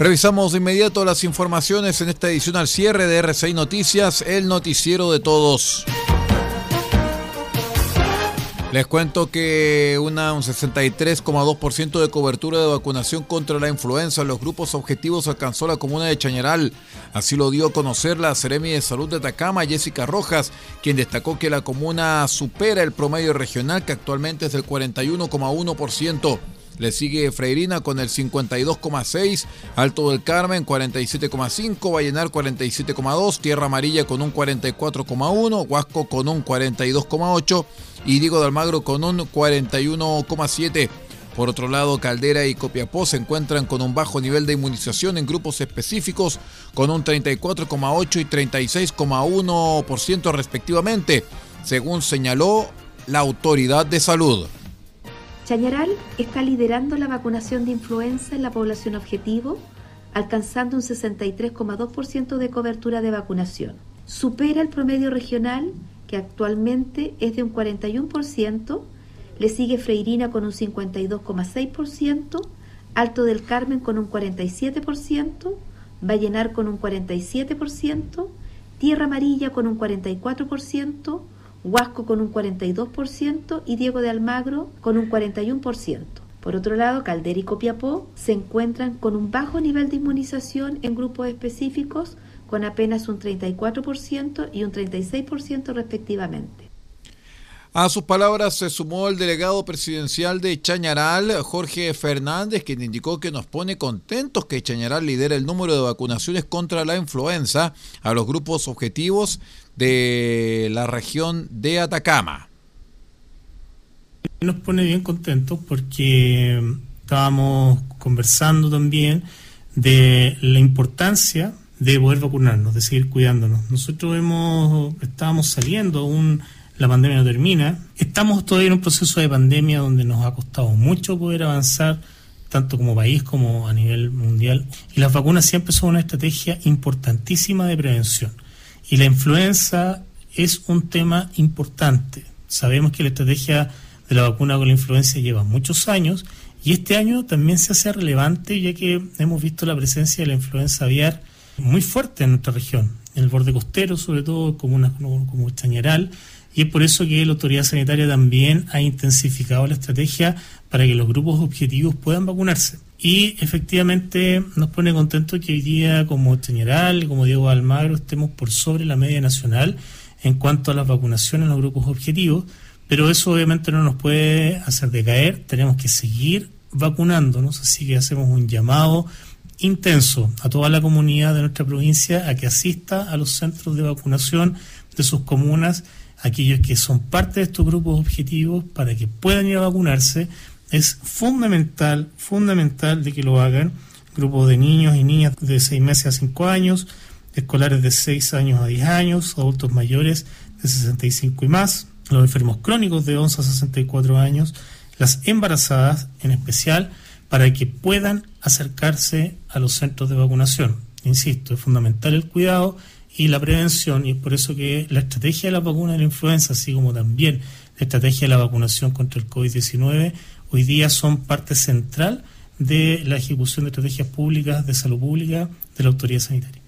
Revisamos de inmediato las informaciones en esta edición al cierre de RCI Noticias, el noticiero de todos. Les cuento que un 63,2% de cobertura de vacunación contra la influenza en los grupos objetivos alcanzó la comuna de Chañaral. Así lo dio a conocer la Seremi de Salud de Atacama, Jessica Rojas, quien destacó que la comuna supera el promedio regional que actualmente es del 41,1%. Le sigue Freirina con el 52,6, Alto del Carmen 47,5, Vallenar 47,2, Tierra Amarilla con un 44,1, Huasco con un 42,8 y Diego de Almagro con un 41,7. Por otro lado, Caldera y Copiapó se encuentran con un bajo nivel de inmunización en grupos específicos con un 34,8 y 36,1% respectivamente, según señaló la autoridad de salud. Chañaral está liderando la vacunación de influenza en la población objetivo, alcanzando un 63,2% de cobertura de vacunación. Supera el promedio regional, que actualmente es de un 41%, le sigue Freirina con un 52,6%, Alto del Carmen con un 47%, Vallenar con un 47%, Tierra Amarilla con un 44%, Huasco con un 42% y Diego de Almagro con un 41%. Por otro lado, Caldera y Copiapó se encuentran con un bajo nivel de inmunización en grupos específicos con apenas un 34% y un 36% respectivamente. A sus palabras se sumó el delegado presidencial de Chañaral, Jorge Fernández, quien indicó que nos pone contentos que Chañaral lidera el número de vacunaciones contra la influenza a los grupos objetivos de la región de Atacama. Nos pone bien contentos porque estábamos conversando también de la importancia de poder vacunarnos, de seguir cuidándonos. Nosotros hemos, estábamos saliendo un la pandemia no termina. Estamos todavía en un proceso de pandemia donde nos ha costado mucho poder avanzar, tanto como país como a nivel mundial. Y las vacunas siempre son una estrategia importantísima de prevención. Y la influenza es un tema importante. Sabemos que la estrategia de la vacuna con la influenza lleva muchos años y este año también se hace relevante ya que hemos visto la presencia de la influenza aviar muy fuerte en nuestra región, en el borde costero, sobre todo como, una, como Chañaral, y es por eso que la autoridad sanitaria también ha intensificado la estrategia para que los grupos objetivos puedan vacunarse. Y efectivamente nos pone contento que hoy día, como General, como Diego Almagro, estemos por sobre la media nacional en cuanto a las vacunaciones en los grupos objetivos, pero eso obviamente no nos puede hacer decaer, tenemos que seguir vacunándonos, así que hacemos un llamado intenso a toda la comunidad de nuestra provincia a que asista a los centros de vacunación de sus comunas aquellos que son parte de estos grupos objetivos para que puedan ir a vacunarse. Es fundamental, fundamental de que lo hagan. Grupos de niños y niñas de 6 meses a 5 años, escolares de 6 años a 10 años, adultos mayores de 65 y más, los enfermos crónicos de 11 a 64 años, las embarazadas en especial, para que puedan acercarse a los centros de vacunación. Insisto, es fundamental el cuidado y la prevención, y es por eso que la estrategia de la vacuna de la influenza, así como también la estrategia de la vacunación contra el COVID-19, hoy día son parte central de la ejecución de estrategias públicas de salud pública de la autoridad sanitaria.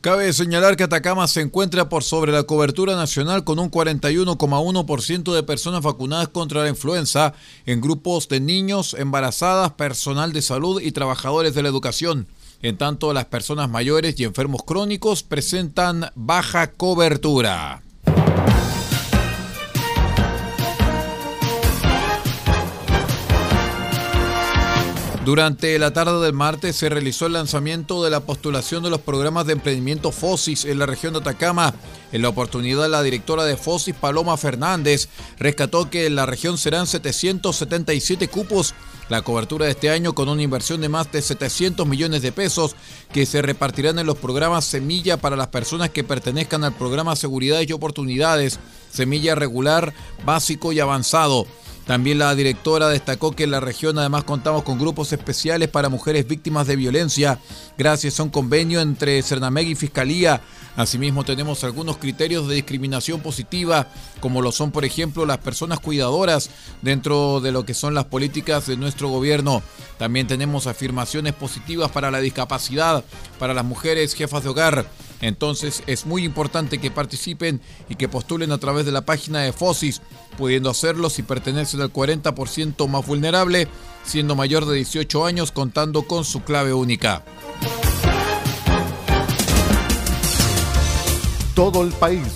Cabe señalar que Atacama se encuentra por sobre la cobertura nacional con un 41,1% de personas vacunadas contra la influenza en grupos de niños, embarazadas, personal de salud y trabajadores de la educación. En tanto, las personas mayores y enfermos crónicos presentan baja cobertura. Durante la tarde del martes se realizó el lanzamiento de la postulación de los programas de emprendimiento FOSIS en la región de Atacama. En la oportunidad, la directora de FOSIS, Paloma Fernández, rescató que en la región serán 777 cupos la cobertura de este año con una inversión de más de 700 millones de pesos que se repartirán en los programas Semilla para las personas que pertenezcan al programa Seguridades y Oportunidades, Semilla Regular, Básico y Avanzado. También la directora destacó que en la región además contamos con grupos especiales para mujeres víctimas de violencia, gracias a un convenio entre Cernameg y Fiscalía. Asimismo tenemos algunos criterios de discriminación positiva, como lo son por ejemplo las personas cuidadoras dentro de lo que son las políticas de nuestro gobierno. También tenemos afirmaciones positivas para la discapacidad, para las mujeres jefas de hogar. Entonces es muy importante que participen y que postulen a través de la página de FOSIS, pudiendo hacerlo si pertenecen al 40% más vulnerable, siendo mayor de 18 años contando con su clave única. Todo el país,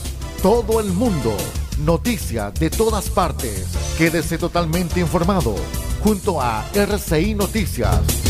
todo el mundo, noticias de todas partes. Quédese totalmente informado junto a RCI Noticias.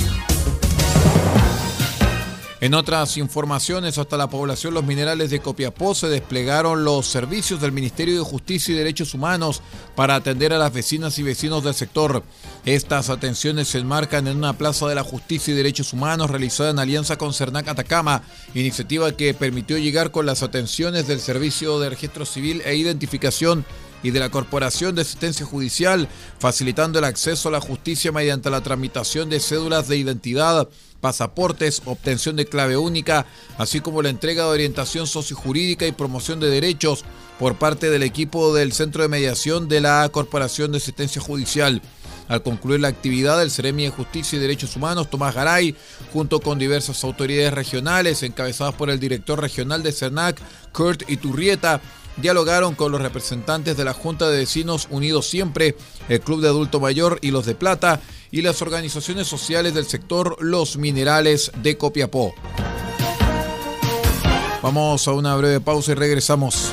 En otras informaciones, hasta la población Los Minerales de Copiapó se desplegaron los servicios del Ministerio de Justicia y Derechos Humanos para atender a las vecinas y vecinos del sector. Estas atenciones se enmarcan en una plaza de la Justicia y Derechos Humanos realizada en alianza con Cernac Atacama, iniciativa que permitió llegar con las atenciones del Servicio de Registro Civil e Identificación y de la Corporación de Asistencia Judicial, facilitando el acceso a la justicia mediante la tramitación de cédulas de identidad pasaportes, obtención de clave única, así como la entrega de orientación sociojurídica y promoción de derechos por parte del equipo del Centro de Mediación de la Corporación de Asistencia Judicial. Al concluir la actividad, el Ceremi de Justicia y Derechos Humanos, Tomás Garay, junto con diversas autoridades regionales, encabezadas por el director regional de CERNAC, Kurt Iturrieta, dialogaron con los representantes de la Junta de Vecinos Unidos Siempre, el Club de Adulto Mayor y los de Plata, y las organizaciones sociales del sector Los Minerales de Copiapó. Vamos a una breve pausa y regresamos.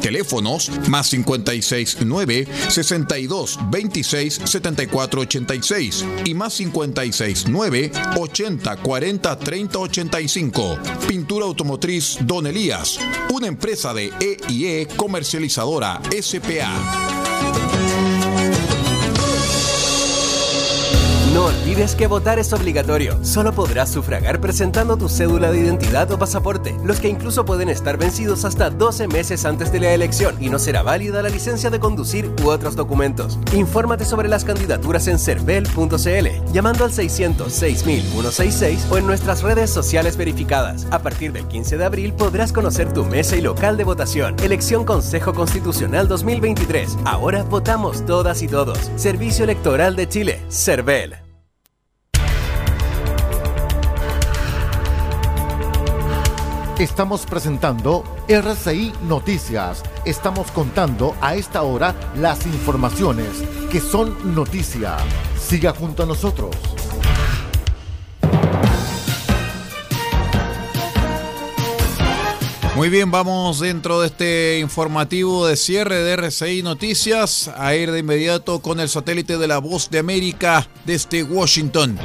Teléfonos más 569 62 26 74 86 y más 56 9 80 40 30 85. Pintura automotriz Don Elías, una empresa de EIE comercializadora SPA. Olvides que votar es obligatorio. Solo podrás sufragar presentando tu cédula de identidad o pasaporte, los que incluso pueden estar vencidos hasta 12 meses antes de la elección y no será válida la licencia de conducir u otros documentos. Infórmate sobre las candidaturas en cervel.cl, llamando al 600 166 o en nuestras redes sociales verificadas. A partir del 15 de abril podrás conocer tu mesa y local de votación. Elección Consejo Constitucional 2023. Ahora votamos todas y todos. Servicio Electoral de Chile. CERVEL. Estamos presentando RCI Noticias. Estamos contando a esta hora las informaciones que son noticia. Siga junto a nosotros. Muy bien, vamos dentro de este informativo de cierre de RCI Noticias a ir de inmediato con el satélite de la Voz de América desde Washington.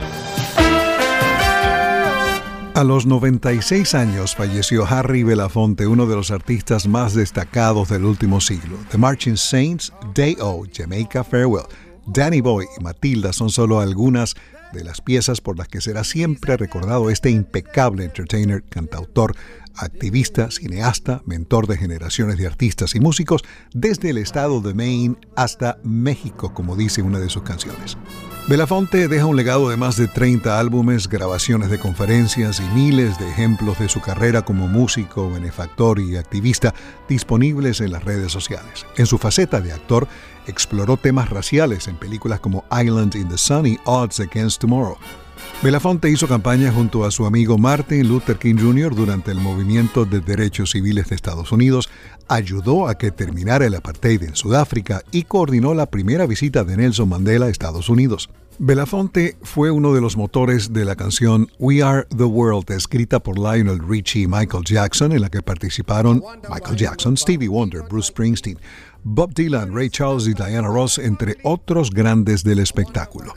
A los 96 años falleció Harry Belafonte, uno de los artistas más destacados del último siglo. The Marching Saints, Day-O, Jamaica Farewell, Danny Boy y Matilda son solo algunas de las piezas por las que será siempre recordado este impecable entertainer, cantautor, activista, cineasta, mentor de generaciones de artistas y músicos desde el estado de Maine hasta México, como dice una de sus canciones. Belafonte deja un legado de más de 30 álbumes, grabaciones de conferencias y miles de ejemplos de su carrera como músico, benefactor y activista disponibles en las redes sociales. En su faceta de actor, exploró temas raciales en películas como Island in the Sun y Odds Against Tomorrow. Belafonte hizo campaña junto a su amigo Martin Luther King Jr. durante el movimiento de derechos civiles de Estados Unidos, ayudó a que terminara el apartheid en Sudáfrica y coordinó la primera visita de Nelson Mandela a Estados Unidos. Belafonte fue uno de los motores de la canción We Are the World, escrita por Lionel Richie y Michael Jackson, en la que participaron Michael Jackson, Stevie Wonder, Bruce Springsteen. Bob Dylan, Ray Charles y Diana Ross, entre otros grandes del espectáculo.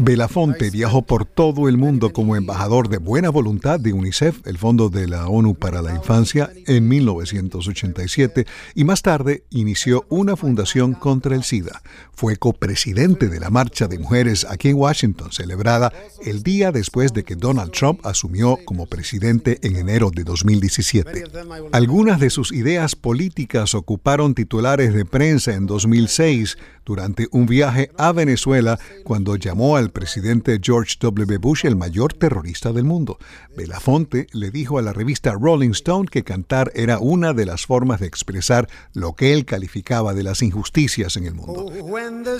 Belafonte viajó por todo el mundo como embajador de buena voluntad de UNICEF, el Fondo de la ONU para la Infancia, en 1987 y más tarde inició una fundación contra el SIDA. Fue copresidente de la Marcha de Mujeres aquí en Washington, celebrada el día después de que Donald Trump asumió como presidente en enero de 2017. Algunas de sus ideas políticas ocuparon titulares de prensa en 2006 durante un viaje a Venezuela cuando llamó al presidente George W. Bush el mayor terrorista del mundo. Belafonte le dijo a la revista Rolling Stone que cantar era una de las formas de expresar lo que él calificaba de las injusticias en el mundo.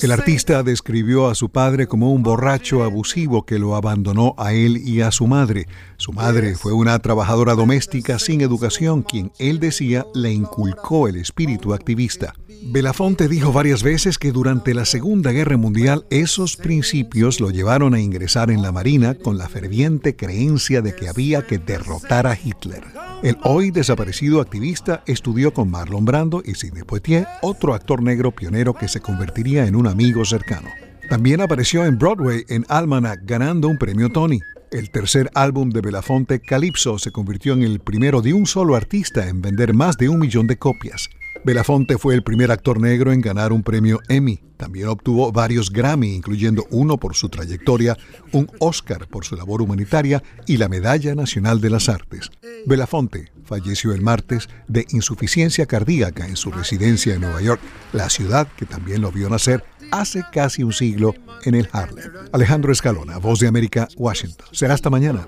El artista describió a su padre como un borracho abusivo que lo abandonó a él y a su madre. Su madre fue una trabajadora doméstica sin educación quien él decía le inculcó el espíritu activista. Belafonte dijo varias veces que durante la Segunda Guerra Mundial esos principios lo llevaron a ingresar en la Marina con la ferviente creencia de que había que derrotar a Hitler. El hoy desaparecido activista estudió con Marlon Brando y Sidney Poitier, otro actor negro pionero que se convertiría en un amigo cercano. También apareció en Broadway en Almanac ganando un premio Tony. El tercer álbum de Belafonte, Calypso, se convirtió en el primero de un solo artista en vender más de un millón de copias. Belafonte fue el primer actor negro en ganar un premio Emmy. También obtuvo varios Grammy, incluyendo uno por su trayectoria, un Oscar por su labor humanitaria y la Medalla Nacional de las Artes. Belafonte falleció el martes de insuficiencia cardíaca en su residencia en Nueva York, la ciudad que también lo vio nacer hace casi un siglo en el Harlem. Alejandro Escalona, Voz de América, Washington. Será hasta mañana.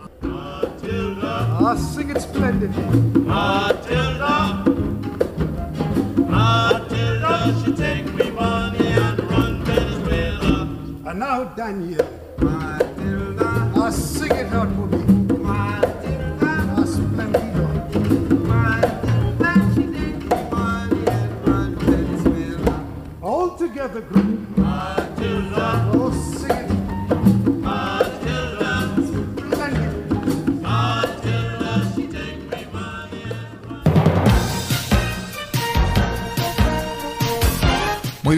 She me money and Venezuela. Now, Daniel. Matilda. I sing it out for me.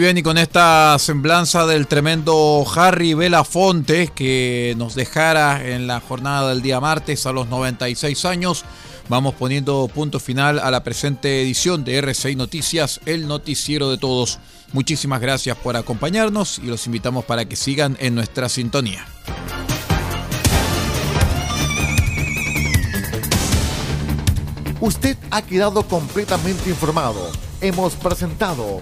Bien, y con esta semblanza del tremendo Harry Belafonte que nos dejara en la jornada del día martes a los 96 años, vamos poniendo punto final a la presente edición de RCI Noticias, el noticiero de todos. Muchísimas gracias por acompañarnos y los invitamos para que sigan en nuestra sintonía. Usted ha quedado completamente informado. Hemos presentado